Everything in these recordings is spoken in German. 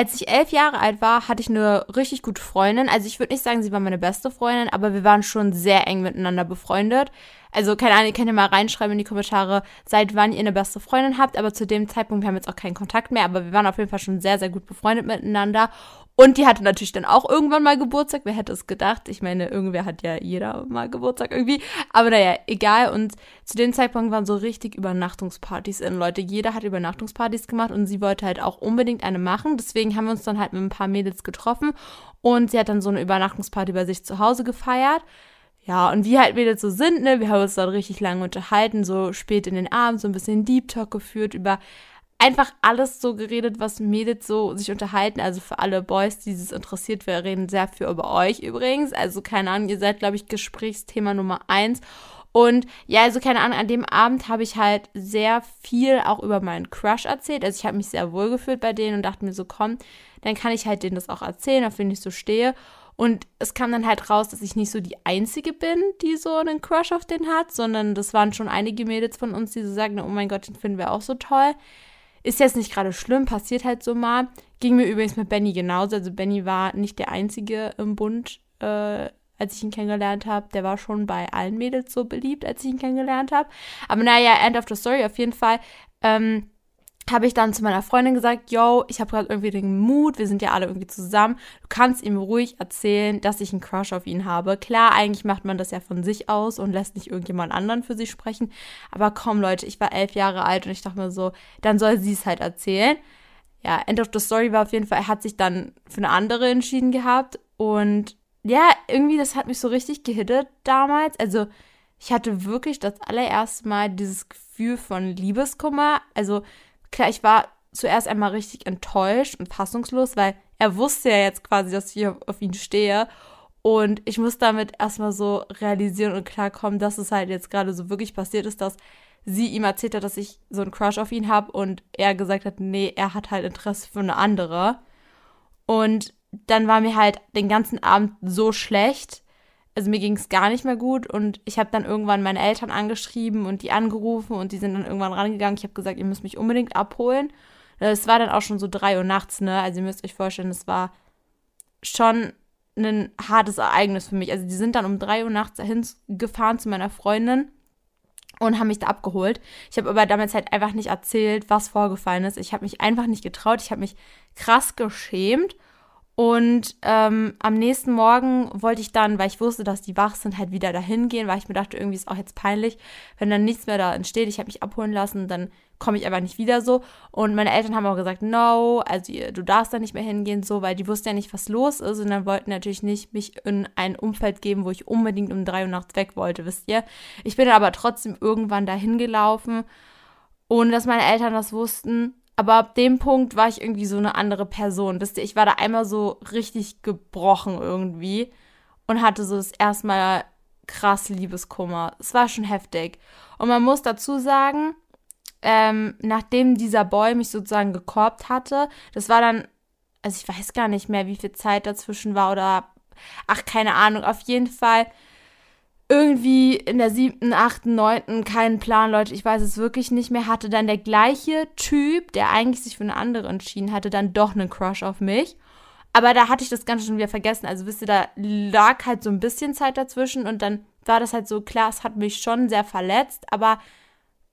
Als ich elf Jahre alt war, hatte ich eine richtig gute Freundin. Also ich würde nicht sagen, sie war meine beste Freundin, aber wir waren schon sehr eng miteinander befreundet. Also keine Ahnung, ihr könnt ja mal reinschreiben in die Kommentare, seit wann ihr eine beste Freundin habt. Aber zu dem Zeitpunkt, wir haben jetzt auch keinen Kontakt mehr, aber wir waren auf jeden Fall schon sehr, sehr gut befreundet miteinander. Und die hatte natürlich dann auch irgendwann mal Geburtstag. Wer hätte es gedacht? Ich meine, irgendwer hat ja jeder mal Geburtstag irgendwie. Aber naja, egal. Und zu dem Zeitpunkt waren so richtig Übernachtungspartys in Leute. Jeder hat Übernachtungspartys gemacht und sie wollte halt auch unbedingt eine machen. Deswegen haben wir uns dann halt mit ein paar Mädels getroffen und sie hat dann so eine Übernachtungsparty bei sich zu Hause gefeiert. Ja, und wie halt Mädels so sind, ne, wir haben uns dann richtig lange unterhalten, so spät in den Abend, so ein bisschen Deep Talk geführt über einfach alles so geredet, was Mädels so sich unterhalten. Also für alle Boys, die dieses interessiert, wir reden sehr viel über euch übrigens. Also keine Ahnung, ihr seid, glaube ich, Gesprächsthema Nummer eins. Und ja, also keine Ahnung, an dem Abend habe ich halt sehr viel auch über meinen Crush erzählt. Also ich habe mich sehr wohl gefühlt bei denen und dachte mir so, komm, dann kann ich halt denen das auch erzählen, auf wen ich so stehe. Und es kam dann halt raus, dass ich nicht so die Einzige bin, die so einen Crush auf den hat, sondern das waren schon einige Mädels von uns, die so sagen, oh mein Gott, den finden wir auch so toll. Ist jetzt nicht gerade schlimm, passiert halt so mal. Ging mir übrigens mit Benny genauso. Also Benny war nicht der Einzige im Bund, äh, als ich ihn kennengelernt habe. Der war schon bei allen Mädels so beliebt, als ich ihn kennengelernt habe. Aber naja, end of the story auf jeden Fall. Ähm, habe ich dann zu meiner Freundin gesagt, yo, ich habe gerade irgendwie den Mut, wir sind ja alle irgendwie zusammen. Du kannst ihm ruhig erzählen, dass ich einen Crush auf ihn habe. Klar, eigentlich macht man das ja von sich aus und lässt nicht irgendjemand anderen für sich sprechen. Aber komm, Leute, ich war elf Jahre alt und ich dachte mir so, dann soll sie es halt erzählen. Ja, End of the Story war auf jeden Fall, er hat sich dann für eine andere entschieden gehabt. Und ja, irgendwie, das hat mich so richtig gehittet damals. Also, ich hatte wirklich das allererste Mal dieses Gefühl von Liebeskummer. Also, klar, ich war zuerst einmal richtig enttäuscht und fassungslos, weil er wusste ja jetzt quasi, dass ich auf ihn stehe. Und ich muss damit erstmal so realisieren und klarkommen, dass es halt jetzt gerade so wirklich passiert ist, dass sie ihm erzählt hat, dass ich so einen Crush auf ihn habe und er gesagt hat, nee, er hat halt Interesse für eine andere. Und dann war mir halt den ganzen Abend so schlecht, also mir ging es gar nicht mehr gut und ich habe dann irgendwann meine Eltern angeschrieben und die angerufen und die sind dann irgendwann rangegangen. Ich habe gesagt, ihr müsst mich unbedingt abholen. Es war dann auch schon so drei Uhr nachts, ne? Also ihr müsst euch vorstellen, es war schon ein hartes Ereignis für mich. Also die sind dann um drei Uhr nachts dahin gefahren zu meiner Freundin und haben mich da abgeholt. Ich habe aber damals halt einfach nicht erzählt, was vorgefallen ist. Ich habe mich einfach nicht getraut. Ich habe mich krass geschämt und ähm, am nächsten Morgen wollte ich dann, weil ich wusste, dass die wach sind, halt wieder dahin gehen, weil ich mir dachte, irgendwie ist auch jetzt peinlich, wenn dann nichts mehr da entsteht. Ich habe mich abholen lassen, dann komme ich einfach nicht wieder so. Und meine Eltern haben auch gesagt, no, also du darfst da nicht mehr hingehen, so, weil die wussten ja nicht, was los ist. Und dann wollten natürlich nicht mich in ein Umfeld geben, wo ich unbedingt um drei Uhr nachts weg wollte, wisst ihr. Ich bin aber trotzdem irgendwann dahin gelaufen, ohne dass meine Eltern das wussten. Aber ab dem Punkt war ich irgendwie so eine andere Person. Wisst ihr, ich war da einmal so richtig gebrochen irgendwie und hatte so das erste Mal krass Liebeskummer. Es war schon heftig. Und man muss dazu sagen, ähm, nachdem dieser Boy mich sozusagen gekorbt hatte, das war dann, also ich weiß gar nicht mehr, wie viel Zeit dazwischen war oder, ach, keine Ahnung, auf jeden Fall irgendwie in der siebten, achten, neunten, keinen Plan, Leute, ich weiß es wirklich nicht mehr, hatte dann der gleiche Typ, der eigentlich sich für eine andere entschieden hatte, dann doch einen Crush auf mich. Aber da hatte ich das Ganze schon wieder vergessen. Also wisst ihr, da lag halt so ein bisschen Zeit dazwischen und dann war das halt so, klar, es hat mich schon sehr verletzt, aber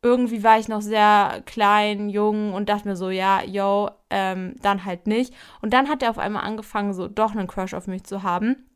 irgendwie war ich noch sehr klein, jung und dachte mir so, ja, yo, ähm, dann halt nicht. Und dann hat er auf einmal angefangen, so doch einen Crush auf mich zu haben.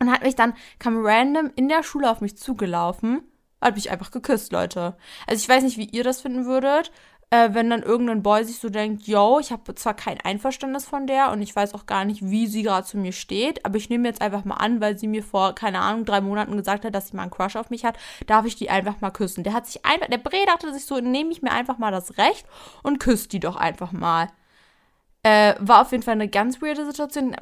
Und hat mich dann, kam random in der Schule auf mich zugelaufen, hat mich einfach geküsst, Leute. Also ich weiß nicht, wie ihr das finden würdet äh, wenn dann irgendein Boy sich so denkt, yo, ich habe zwar kein Einverständnis von der und ich weiß auch gar nicht, wie sie gerade zu mir steht, aber ich nehme jetzt einfach mal an, weil sie mir vor, keine Ahnung, drei Monaten gesagt hat, dass sie mal einen Crush auf mich hat, darf ich die einfach mal küssen. Der hat sich einfach, der Bre dachte sich so, nehme ich mir einfach mal das Recht und küsst die doch einfach mal. Äh, war auf jeden Fall eine ganz weirde Situation.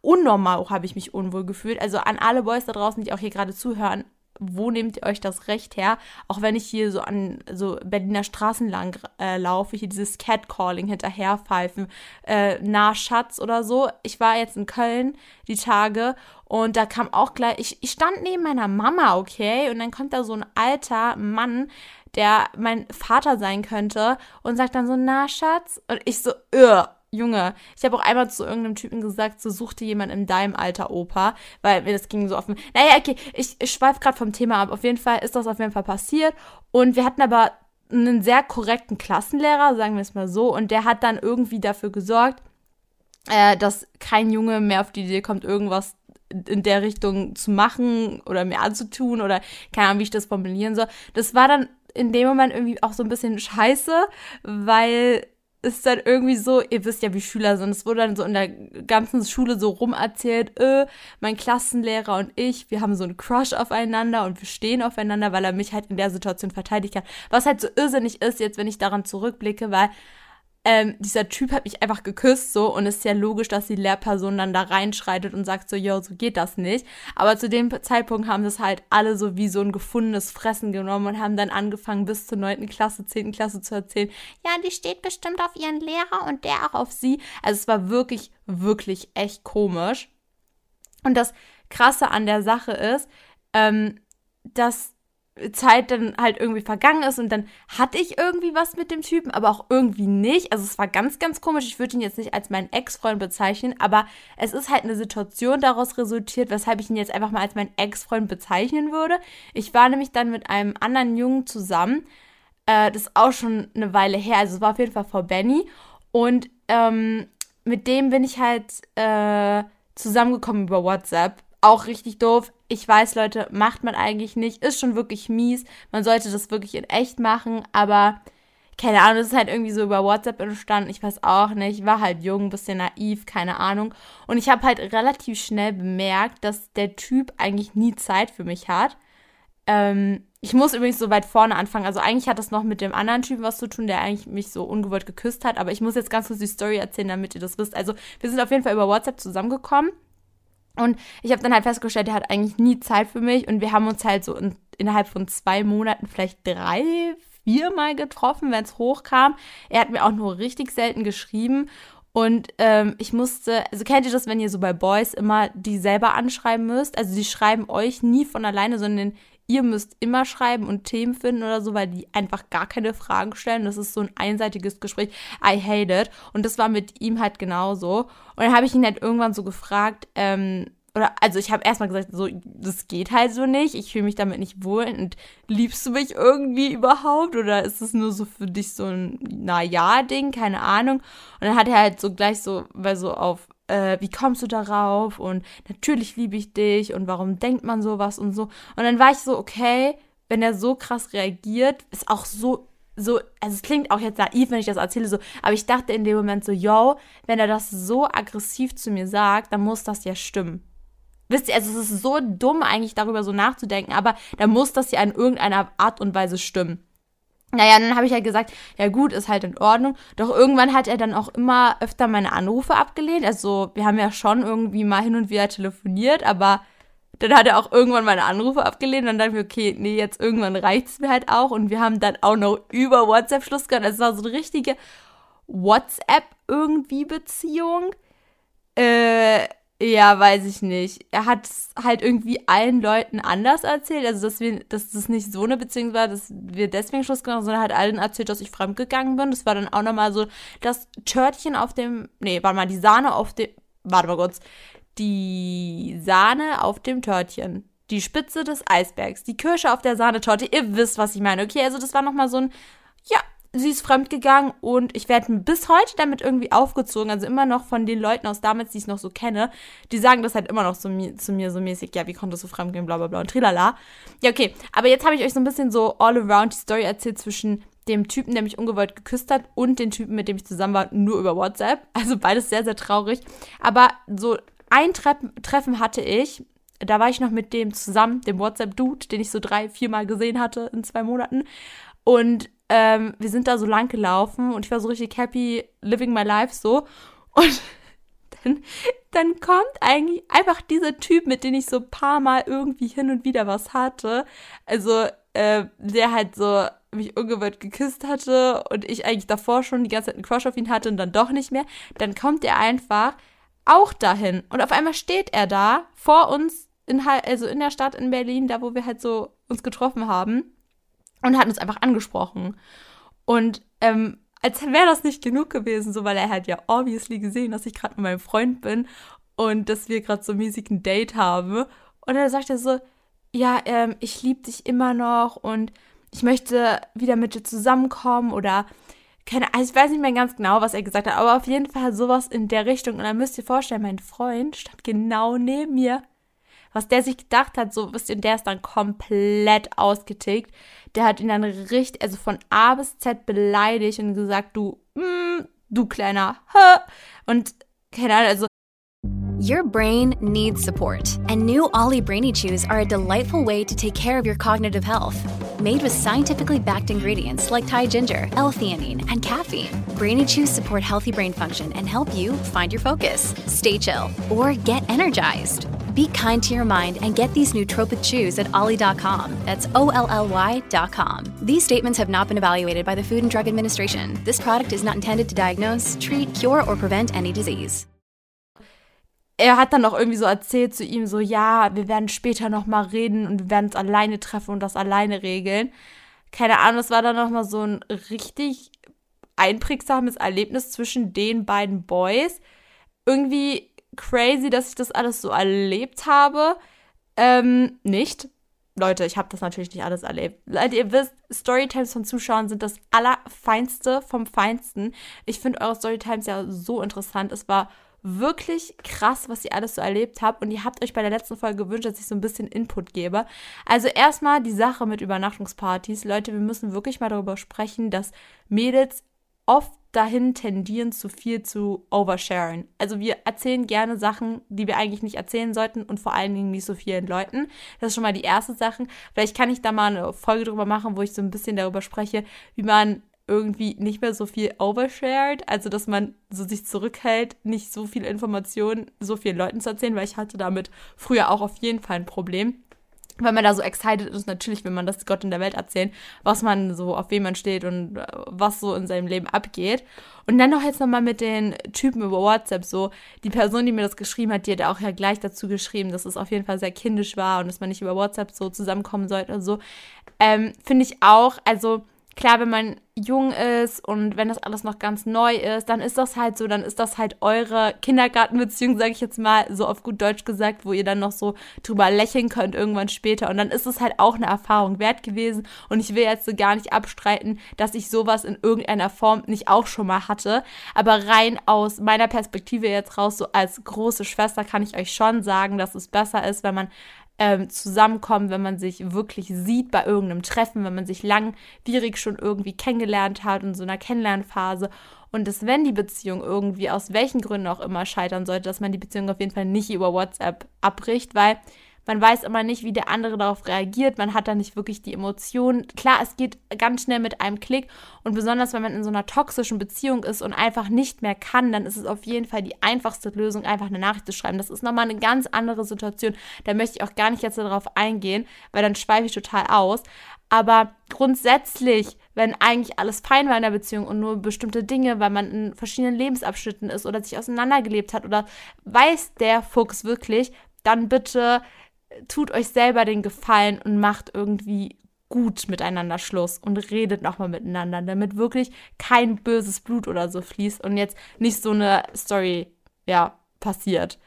Unnormal habe ich mich unwohl gefühlt. Also an alle Boys da draußen, die auch hier gerade zuhören, wo nehmt ihr euch das Recht her? Auch wenn ich hier so an so Berliner Straßen lang äh, laufe, hier dieses Catcalling hinterherpfeifen, äh, nah Schatz oder so. Ich war jetzt in Köln die Tage und da kam auch gleich, ich, ich stand neben meiner Mama, okay, und dann kommt da so ein alter Mann, der mein Vater sein könnte und sagt dann so, na Schatz, und ich so, Ugh. Junge, ich habe auch einmal zu irgendeinem Typen gesagt, so suchte jemand in deinem Alter Opa, weil mir das ging so offen. Naja, okay, ich, ich schweife gerade vom Thema ab. Auf jeden Fall ist das auf jeden Fall passiert. Und wir hatten aber einen sehr korrekten Klassenlehrer, sagen wir es mal so, und der hat dann irgendwie dafür gesorgt, äh, dass kein Junge mehr auf die Idee kommt, irgendwas in der Richtung zu machen oder mehr anzutun oder keine Ahnung, wie ich das formulieren soll. Das war dann in dem Moment irgendwie auch so ein bisschen scheiße, weil ist dann irgendwie so, ihr wisst ja, wie Schüler sind. Es wurde dann so in der ganzen Schule so rumerzählt, äh, mein Klassenlehrer und ich, wir haben so einen Crush aufeinander und wir stehen aufeinander, weil er mich halt in der Situation verteidigt hat. Was halt so irrsinnig ist, jetzt, wenn ich daran zurückblicke, weil ähm, dieser Typ hat mich einfach geküsst so und es ist ja logisch, dass die Lehrperson dann da reinschreitet und sagt so, yo, so geht das nicht. Aber zu dem Zeitpunkt haben das halt alle so wie so ein gefundenes Fressen genommen und haben dann angefangen bis zur neunten Klasse, zehnten Klasse zu erzählen, ja, die steht bestimmt auf ihren Lehrer und der auch auf sie. Also es war wirklich, wirklich echt komisch. Und das Krasse an der Sache ist, ähm, dass Zeit dann halt irgendwie vergangen ist und dann hatte ich irgendwie was mit dem Typen, aber auch irgendwie nicht. Also es war ganz, ganz komisch. Ich würde ihn jetzt nicht als meinen Ex-Freund bezeichnen, aber es ist halt eine Situation daraus resultiert, weshalb ich ihn jetzt einfach mal als meinen Ex-Freund bezeichnen würde. Ich war nämlich dann mit einem anderen Jungen zusammen. Äh, das ist auch schon eine Weile her. Also es war auf jeden Fall vor Benny. Und ähm, mit dem bin ich halt äh, zusammengekommen über WhatsApp auch richtig doof. Ich weiß, Leute, macht man eigentlich nicht. Ist schon wirklich mies. Man sollte das wirklich in echt machen, aber keine Ahnung, das ist halt irgendwie so über WhatsApp entstanden. Ich weiß auch nicht. Ich war halt jung, bisschen naiv, keine Ahnung. Und ich habe halt relativ schnell bemerkt, dass der Typ eigentlich nie Zeit für mich hat. Ähm, ich muss übrigens so weit vorne anfangen. Also eigentlich hat das noch mit dem anderen Typen was zu tun, der eigentlich mich so ungewollt geküsst hat. Aber ich muss jetzt ganz kurz die Story erzählen, damit ihr das wisst. Also wir sind auf jeden Fall über WhatsApp zusammengekommen. Und ich habe dann halt festgestellt, er hat eigentlich nie Zeit für mich und wir haben uns halt so in, innerhalb von zwei Monaten vielleicht drei, viermal getroffen, wenn es hochkam. Er hat mir auch nur richtig selten geschrieben und ähm, ich musste, also kennt ihr das, wenn ihr so bei Boys immer die selber anschreiben müsst? Also die schreiben euch nie von alleine, sondern ihr müsst immer schreiben und Themen finden oder so, weil die einfach gar keine Fragen stellen. Das ist so ein einseitiges Gespräch. I hate it. Und das war mit ihm halt genauso. Und dann habe ich ihn halt irgendwann so gefragt, ähm, oder also ich habe erstmal gesagt, so, das geht halt so nicht, ich fühle mich damit nicht wohl und liebst du mich irgendwie überhaupt oder ist es nur so für dich so ein Na-Ja-Ding, keine Ahnung. Und dann hat er halt so gleich so, weil so auf äh, wie kommst du darauf? Und natürlich liebe ich dich und warum denkt man sowas und so. Und dann war ich so, okay, wenn er so krass reagiert, ist auch so, so, also es klingt auch jetzt naiv, wenn ich das erzähle, so, aber ich dachte in dem Moment so, yo, wenn er das so aggressiv zu mir sagt, dann muss das ja stimmen. Wisst ihr, also es ist so dumm eigentlich darüber so nachzudenken, aber da muss das ja in irgendeiner Art und Weise stimmen. Naja, dann habe ich halt gesagt, ja gut, ist halt in Ordnung. Doch irgendwann hat er dann auch immer öfter meine Anrufe abgelehnt. Also wir haben ja schon irgendwie mal hin und wieder telefoniert, aber dann hat er auch irgendwann meine Anrufe abgelehnt. Und dann dachte ich okay, nee, jetzt irgendwann reicht es mir halt auch. Und wir haben dann auch noch über WhatsApp Schluss gehabt. Es war so eine richtige WhatsApp irgendwie Beziehung. Äh, ja, weiß ich nicht. Er hat es halt irgendwie allen Leuten anders erzählt. Also, dass wir, dass das nicht so eine Beziehung war, dass wir deswegen Schluss gemacht haben, sondern hat allen erzählt, dass ich fremdgegangen bin. Das war dann auch nochmal so das Törtchen auf dem, nee, warte mal, die Sahne auf dem, warte mal kurz, die Sahne auf dem Törtchen. die Spitze des Eisbergs, die Kirsche auf der Sahnetorte. Ihr wisst, was ich meine. Okay, also das war nochmal so ein, ja, sie ist fremdgegangen und ich werde bis heute damit irgendwie aufgezogen. Also immer noch von den Leuten aus damals, die ich noch so kenne, die sagen das halt immer noch zu mir, zu mir so mäßig, ja, wie konntest du fremdgehen, bla bla bla und trilala. Ja, okay, aber jetzt habe ich euch so ein bisschen so all around die Story erzählt zwischen dem Typen, der mich ungewollt geküsst hat und den Typen, mit dem ich zusammen war, nur über WhatsApp. Also beides sehr, sehr traurig. Aber so ein Treffen hatte ich da war ich noch mit dem zusammen, dem WhatsApp-Dude, den ich so drei, viermal gesehen hatte in zwei Monaten. Und ähm, wir sind da so lang gelaufen und ich war so richtig happy, living my life so. Und dann, dann kommt eigentlich einfach dieser Typ, mit dem ich so ein paar Mal irgendwie hin und wieder was hatte. Also, äh, der halt so mich ungewollt geküsst hatte und ich eigentlich davor schon die ganze Zeit einen Crush auf ihn hatte und dann doch nicht mehr. Dann kommt er einfach auch dahin. Und auf einmal steht er da vor uns in, also in der Stadt in Berlin, da wo wir halt so uns getroffen haben und hat uns einfach angesprochen. Und ähm, als wäre das nicht genug gewesen, so weil er halt ja obviously gesehen, dass ich gerade mit meinem Freund bin und dass wir gerade so mäßig ein Date haben. Und dann sagt er so, ja, ähm, ich liebe dich immer noch und ich möchte wieder mit dir zusammenkommen oder keine, ich weiß nicht mehr ganz genau, was er gesagt hat, aber auf jeden Fall sowas in der Richtung. Und dann müsst ihr vorstellen, mein Freund stand genau neben mir was der sich gedacht hat, so wisst ihr, der ist dann komplett ausgetickt. Der hat ihn dann richtig, also von A bis Z beleidigt und gesagt, du, mm, du kleiner, hä? Und keine Ahnung, also Your brain needs support, and new Ollie Brainy Chews are a delightful way to take care of your cognitive health. Made with scientifically backed ingredients like Thai ginger, L-theanine, and caffeine, Brainy Chews support healthy brain function and help you find your focus, stay chill, or get energized. Be kind to your mind and get these nootropic shoes at ollie.com. That's O L L Y.com. These statements have not been evaluated by the Food and Drug Administration. This product is not intended to diagnose, treat, cure, or prevent any disease. Er hat dann noch irgendwie so erzählt zu ihm so, ja, wir werden später noch mal reden und wir werden uns alleine treffen und das alleine regeln. Keine Ahnung, es war dann noch mal so ein richtig einprägsames Erlebnis zwischen den beiden Boys. Irgendwie crazy, dass ich das alles so erlebt habe. Ähm, nicht. Leute, ich habe das natürlich nicht alles erlebt. Leute, ihr wisst, Storytimes von Zuschauern sind das Allerfeinste vom Feinsten. Ich finde eure Storytimes ja so interessant. Es war wirklich krass, was ihr alles so erlebt habt. Und ihr habt euch bei der letzten Folge gewünscht, dass ich so ein bisschen Input gebe. Also erstmal die Sache mit Übernachtungspartys. Leute, wir müssen wirklich mal darüber sprechen, dass Mädels oft dahin tendieren, zu viel zu oversharen. Also wir erzählen gerne Sachen, die wir eigentlich nicht erzählen sollten und vor allen Dingen nicht so vielen Leuten. Das ist schon mal die erste Sache. Vielleicht kann ich da mal eine Folge drüber machen, wo ich so ein bisschen darüber spreche, wie man irgendwie nicht mehr so viel overshared, also dass man so sich zurückhält, nicht so viel Informationen so vielen Leuten zu erzählen, weil ich hatte damit früher auch auf jeden Fall ein Problem weil man da so excited ist, natürlich will man das Gott in der Welt erzählen, was man so, auf wem man steht und äh, was so in seinem Leben abgeht. Und dann noch jetzt nochmal mit den Typen über WhatsApp, so, die Person, die mir das geschrieben hat, die hat auch ja gleich dazu geschrieben, dass es auf jeden Fall sehr kindisch war und dass man nicht über WhatsApp so zusammenkommen sollte und so. Ähm, Finde ich auch, also, klar, wenn man jung ist und wenn das alles noch ganz neu ist, dann ist das halt so, dann ist das halt eure Kindergartenbeziehung, sage ich jetzt mal, so auf gut Deutsch gesagt, wo ihr dann noch so drüber lächeln könnt irgendwann später. Und dann ist es halt auch eine Erfahrung wert gewesen. Und ich will jetzt so gar nicht abstreiten, dass ich sowas in irgendeiner Form nicht auch schon mal hatte. Aber rein aus meiner Perspektive jetzt raus, so als große Schwester, kann ich euch schon sagen, dass es besser ist, wenn man ähm, zusammenkommen, wenn man sich wirklich sieht bei irgendeinem Treffen, wenn man sich langwierig schon irgendwie kennengelernt hat in so einer Kennenlernphase. Und dass wenn die Beziehung irgendwie aus welchen Gründen auch immer scheitern sollte, dass man die Beziehung auf jeden Fall nicht über WhatsApp abbricht, weil man weiß immer nicht, wie der andere darauf reagiert. Man hat da nicht wirklich die Emotionen. Klar, es geht ganz schnell mit einem Klick. Und besonders, wenn man in so einer toxischen Beziehung ist und einfach nicht mehr kann, dann ist es auf jeden Fall die einfachste Lösung, einfach eine Nachricht zu schreiben. Das ist nochmal eine ganz andere Situation. Da möchte ich auch gar nicht jetzt darauf eingehen, weil dann schweife ich total aus. Aber grundsätzlich, wenn eigentlich alles fein war in der Beziehung und nur bestimmte Dinge, weil man in verschiedenen Lebensabschnitten ist oder sich auseinandergelebt hat oder weiß der Fuchs wirklich, dann bitte tut euch selber den Gefallen und macht irgendwie gut miteinander Schluss und redet nochmal miteinander, damit wirklich kein böses Blut oder so fließt und jetzt nicht so eine Story, ja, passiert.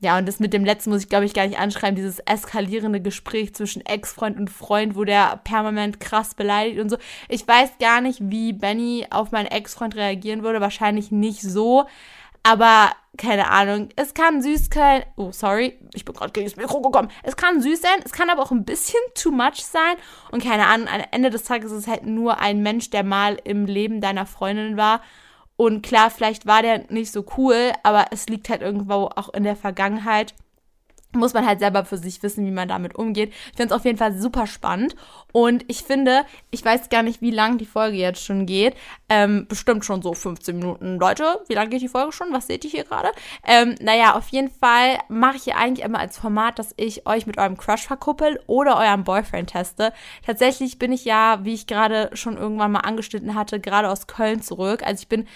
ja, und das mit dem letzten muss ich, glaube ich, gar nicht anschreiben, dieses eskalierende Gespräch zwischen Ex-Freund und Freund, wo der permanent krass beleidigt und so. Ich weiß gar nicht, wie Benny auf meinen Ex-Freund reagieren würde. Wahrscheinlich nicht so. Aber keine Ahnung, es kann süß sein. Oh, sorry, ich bin gerade gegen das Mikro gekommen. Es kann süß sein, es kann aber auch ein bisschen too much sein. Und keine Ahnung, am Ende des Tages ist es halt nur ein Mensch, der mal im Leben deiner Freundin war. Und klar, vielleicht war der nicht so cool, aber es liegt halt irgendwo auch in der Vergangenheit muss man halt selber für sich wissen, wie man damit umgeht. Ich finde es auf jeden Fall super spannend. Und ich finde, ich weiß gar nicht, wie lang die Folge jetzt schon geht. Ähm, bestimmt schon so 15 Minuten. Leute, wie lange geht die Folge schon? Was seht ihr hier gerade? Ähm, naja, auf jeden Fall mache ich hier eigentlich immer als Format, dass ich euch mit eurem Crush verkuppel oder eurem Boyfriend teste. Tatsächlich bin ich ja, wie ich gerade schon irgendwann mal angeschnitten hatte, gerade aus Köln zurück. Also ich bin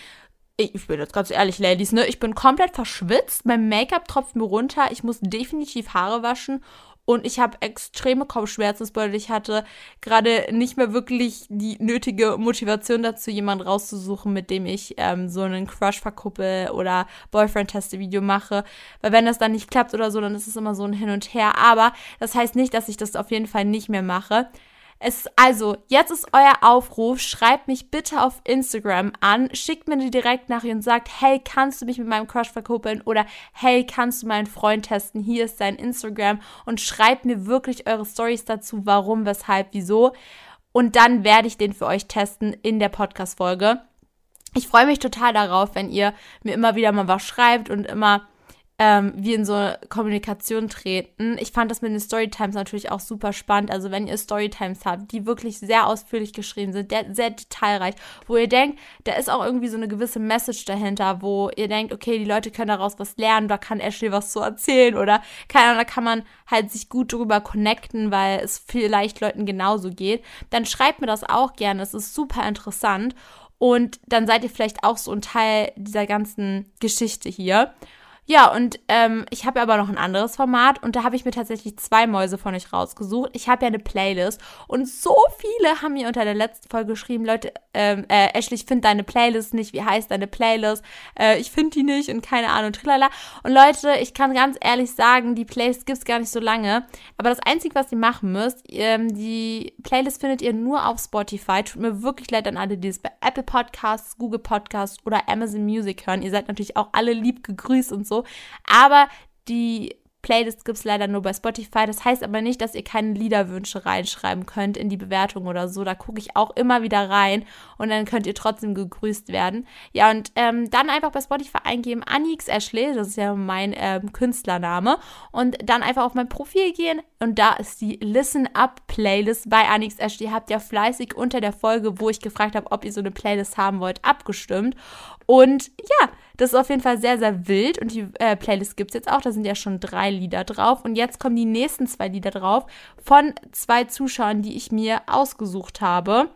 ich bin jetzt ganz ehrlich, Ladies, ne? Ich bin komplett verschwitzt. Mein Make-up tropft mir runter. Ich muss definitiv Haare waschen. Und ich habe extreme Kopfschmerzen, weil ich hatte gerade nicht mehr wirklich die nötige Motivation dazu, jemanden rauszusuchen, mit dem ich ähm, so einen Crush verkuppel oder Boyfriend-Teste-Video mache. Weil wenn das dann nicht klappt oder so, dann ist es immer so ein Hin und Her. Aber das heißt nicht, dass ich das auf jeden Fall nicht mehr mache. Es, also, jetzt ist euer Aufruf. Schreibt mich bitte auf Instagram an. Schickt mir eine Direktnachricht und sagt, hey, kannst du mich mit meinem Crush verkuppeln? Oder hey, kannst du meinen Freund testen? Hier ist sein Instagram. Und schreibt mir wirklich eure Stories dazu. Warum, weshalb, wieso. Und dann werde ich den für euch testen in der Podcast-Folge. Ich freue mich total darauf, wenn ihr mir immer wieder mal was schreibt und immer ähm, wir in so Kommunikation treten. Ich fand das mit den Storytimes natürlich auch super spannend. Also wenn ihr Storytimes habt, die wirklich sehr ausführlich geschrieben sind, sehr detailreich, wo ihr denkt, da ist auch irgendwie so eine gewisse Message dahinter, wo ihr denkt, okay, die Leute können daraus was lernen, da kann Ashley was zu erzählen oder keine Ahnung, da kann man halt sich gut drüber connecten, weil es vielleicht Leuten genauso geht, dann schreibt mir das auch gerne. Es ist super interessant. Und dann seid ihr vielleicht auch so ein Teil dieser ganzen Geschichte hier. Ja, und ähm, ich habe aber noch ein anderes Format und da habe ich mir tatsächlich zwei Mäuse von euch rausgesucht. Ich habe ja eine Playlist und so viele haben mir unter der letzten Folge geschrieben, Leute, ähm, äh, Ashley, ich finde deine Playlist nicht, wie heißt deine Playlist? Äh, ich finde die nicht und keine Ahnung, tralala. Und Leute, ich kann ganz ehrlich sagen, die Playlist gibt es gar nicht so lange, aber das Einzige, was ihr machen müsst, ähm, die Playlist findet ihr nur auf Spotify. Tut mir wirklich leid an alle, die es bei Apple Podcasts, Google Podcasts oder Amazon Music hören. Ihr seid natürlich auch alle lieb gegrüßt und so. Aber die Playlist gibt es leider nur bei Spotify. Das heißt aber nicht, dass ihr keine Liederwünsche reinschreiben könnt in die Bewertung oder so. Da gucke ich auch immer wieder rein und dann könnt ihr trotzdem gegrüßt werden. Ja, und ähm, dann einfach bei Spotify eingeben, Anix Ashley, das ist ja mein ähm, Künstlername, und dann einfach auf mein Profil gehen und da ist die Listen Up Playlist bei Anix Ashley. Habt ihr fleißig unter der Folge, wo ich gefragt habe, ob ihr so eine Playlist haben wollt, abgestimmt. Und ja, das ist auf jeden Fall sehr, sehr wild. Und die äh, Playlist gibt es jetzt auch. Da sind ja schon drei Lieder drauf. Und jetzt kommen die nächsten zwei Lieder drauf von zwei Zuschauern, die ich mir ausgesucht habe.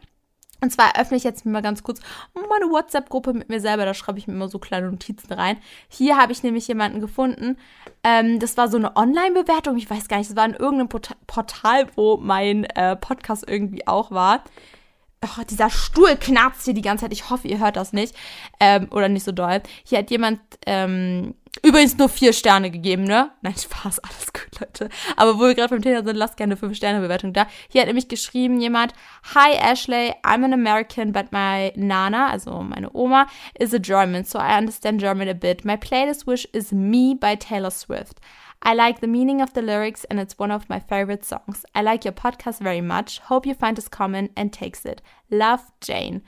Und zwar öffne ich jetzt mal ganz kurz meine WhatsApp-Gruppe mit mir selber. Da schreibe ich mir immer so kleine Notizen rein. Hier habe ich nämlich jemanden gefunden. Ähm, das war so eine Online-Bewertung. Ich weiß gar nicht, das war in irgendeinem Portal, wo mein äh, Podcast irgendwie auch war oh, dieser Stuhl knarzt hier die ganze Zeit. Ich hoffe, ihr hört das nicht. Ähm, oder nicht so doll. Hier hat jemand ähm, übrigens nur vier Sterne gegeben, ne? Nein, Spaß, alles gut, Leute. Aber wo wir gerade beim Thema sind, lasst gerne fünf Sterne Bewertung da. Hier hat nämlich geschrieben jemand, Hi Ashley, I'm an American, but my Nana, also meine Oma, is a German, so I understand German a bit. My playlist wish is Me by Taylor Swift. I like the meaning of the lyrics and it's one of my favorite songs. I like your podcast very much. Hope you find this common and takes it. Love Jane.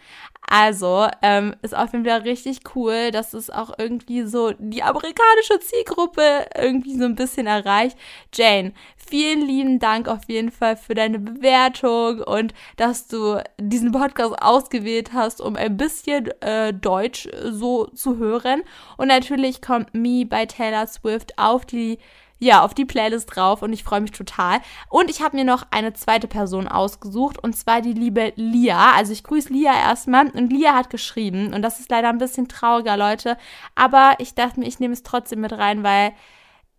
Also, ähm, ist auf jeden Fall richtig cool, dass es auch irgendwie so die amerikanische Zielgruppe irgendwie so ein bisschen erreicht. Jane, vielen lieben Dank auf jeden Fall für deine Bewertung und dass du diesen Podcast ausgewählt hast, um ein bisschen äh, Deutsch so zu hören. Und natürlich kommt Me bei Taylor Swift auf die ja, auf die Playlist drauf und ich freue mich total. Und ich habe mir noch eine zweite Person ausgesucht und zwar die liebe Lia. Also ich grüße Lia erstmal und Lia hat geschrieben und das ist leider ein bisschen trauriger, Leute. Aber ich dachte mir, ich nehme es trotzdem mit rein, weil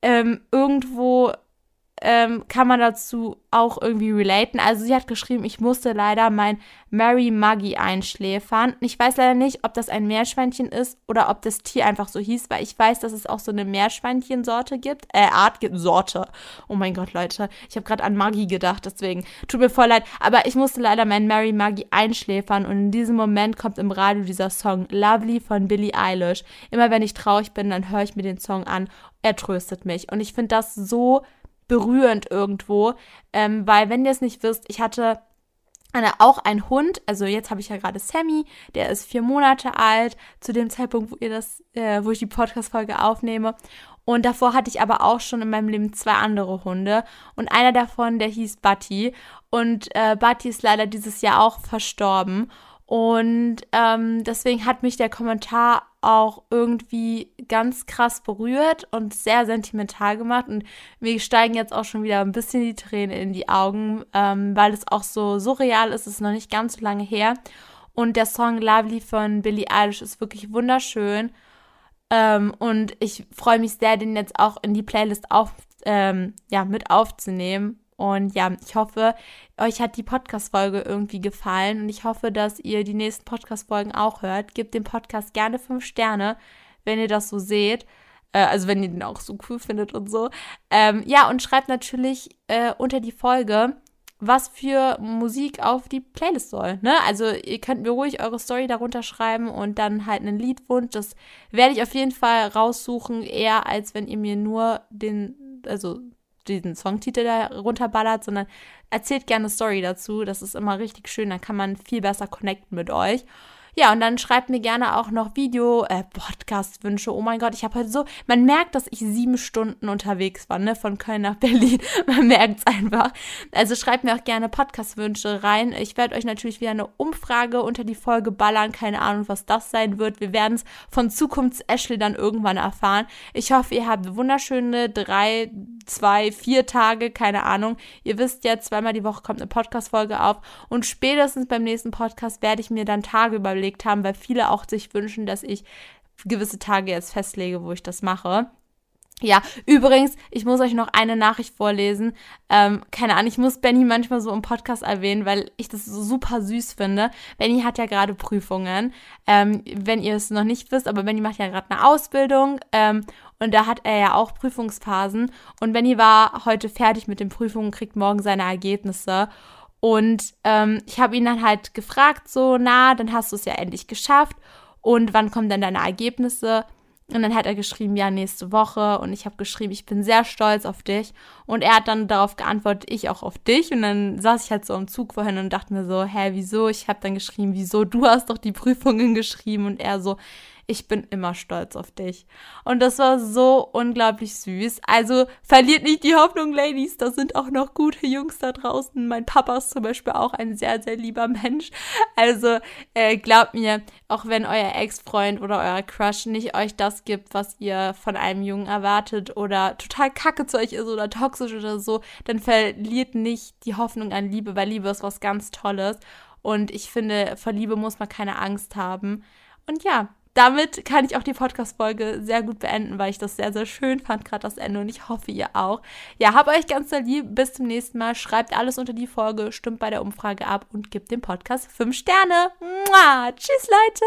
ähm, irgendwo ähm, kann man dazu auch irgendwie relaten. Also sie hat geschrieben, ich musste leider mein Mary Muggy einschläfern. Ich weiß leider nicht, ob das ein Meerschweinchen ist oder ob das Tier einfach so hieß, weil ich weiß, dass es auch so eine Meerschweinchensorte gibt. Äh, Art gibt, Sorte. Oh mein Gott, Leute. Ich habe gerade an Maggie gedacht, deswegen tut mir voll leid. Aber ich musste leider mein Mary Muggy einschläfern und in diesem Moment kommt im Radio dieser Song Lovely von Billie Eilish. Immer wenn ich traurig bin, dann höre ich mir den Song an. Er tröstet mich. Und ich finde das so berührend irgendwo, ähm, weil wenn ihr es nicht wisst, ich hatte eine, auch einen Hund, also jetzt habe ich ja gerade Sammy, der ist vier Monate alt, zu dem Zeitpunkt, wo ihr das, äh, wo ich die Podcast-Folge aufnehme. Und davor hatte ich aber auch schon in meinem Leben zwei andere Hunde. Und einer davon, der hieß Buddy. Und äh, Buddy ist leider dieses Jahr auch verstorben. Und ähm, deswegen hat mich der Kommentar auch irgendwie ganz krass berührt und sehr sentimental gemacht. Und mir steigen jetzt auch schon wieder ein bisschen die Tränen in die Augen, ähm, weil es auch so surreal ist. Es ist noch nicht ganz so lange her. Und der Song Lovely von Billie Eilish ist wirklich wunderschön. Ähm, und ich freue mich sehr, den jetzt auch in die Playlist auf, ähm, ja, mit aufzunehmen. Und ja, ich hoffe, euch hat die Podcast-Folge irgendwie gefallen und ich hoffe, dass ihr die nächsten Podcast-Folgen auch hört. Gebt dem Podcast gerne fünf Sterne, wenn ihr das so seht. Äh, also wenn ihr den auch so cool findet und so. Ähm, ja, und schreibt natürlich äh, unter die Folge, was für Musik auf die Playlist soll. Ne? Also ihr könnt mir ruhig eure Story darunter schreiben und dann halt einen Liedwunsch. Das werde ich auf jeden Fall raussuchen, eher als wenn ihr mir nur den, also diesen Songtitel da runterballert, sondern erzählt gerne eine Story dazu. Das ist immer richtig schön, dann kann man viel besser connecten mit euch. Ja, und dann schreibt mir gerne auch noch Video, äh, Podcast-Wünsche. Oh mein Gott, ich habe heute so, man merkt, dass ich sieben Stunden unterwegs war, ne, von Köln nach Berlin. man merkt es einfach. Also schreibt mir auch gerne Podcast-Wünsche rein. Ich werde euch natürlich wieder eine Umfrage unter die Folge ballern. Keine Ahnung, was das sein wird. Wir werden es von Zukunfts-Ashley dann irgendwann erfahren. Ich hoffe, ihr habt wunderschöne drei, zwei, vier Tage, keine Ahnung. Ihr wisst ja, zweimal die Woche kommt eine Podcast-Folge auf und spätestens beim nächsten Podcast werde ich mir dann Tage überlegen, festgelegt haben, weil viele auch sich wünschen, dass ich gewisse Tage jetzt festlege, wo ich das mache. Ja, übrigens, ich muss euch noch eine Nachricht vorlesen. Ähm, keine Ahnung, ich muss Benny manchmal so im Podcast erwähnen, weil ich das so super süß finde. Benny hat ja gerade Prüfungen, ähm, wenn ihr es noch nicht wisst, aber Benny macht ja gerade eine Ausbildung ähm, und da hat er ja auch Prüfungsphasen. Und Benny war heute fertig mit den Prüfungen, kriegt morgen seine Ergebnisse. Und ähm, ich habe ihn dann halt gefragt, so, na, dann hast du es ja endlich geschafft. Und wann kommen denn deine Ergebnisse? Und dann hat er geschrieben, ja, nächste Woche. Und ich habe geschrieben, ich bin sehr stolz auf dich. Und er hat dann darauf geantwortet, ich auch auf dich. Und dann saß ich halt so im Zug vorhin und dachte mir so, hä, wieso? Ich habe dann geschrieben, wieso? Du hast doch die Prüfungen geschrieben. Und er so, ich bin immer stolz auf dich. Und das war so unglaublich süß. Also verliert nicht die Hoffnung, Ladies. Da sind auch noch gute Jungs da draußen. Mein Papa ist zum Beispiel auch ein sehr, sehr lieber Mensch. Also äh, glaubt mir, auch wenn euer Ex-Freund oder euer Crush nicht euch das gibt, was ihr von einem Jungen erwartet oder total kacke zu euch ist oder toxisch oder so, dann verliert nicht die Hoffnung an Liebe, weil Liebe ist was ganz Tolles. Und ich finde, vor Liebe muss man keine Angst haben. Und ja, damit kann ich auch die Podcast-Folge sehr gut beenden, weil ich das sehr, sehr schön fand, gerade das Ende. Und ich hoffe, ihr auch. Ja, habt euch ganz lieb. Bis zum nächsten Mal. Schreibt alles unter die Folge, stimmt bei der Umfrage ab und gebt dem Podcast 5 Sterne. Mua. Tschüss, Leute.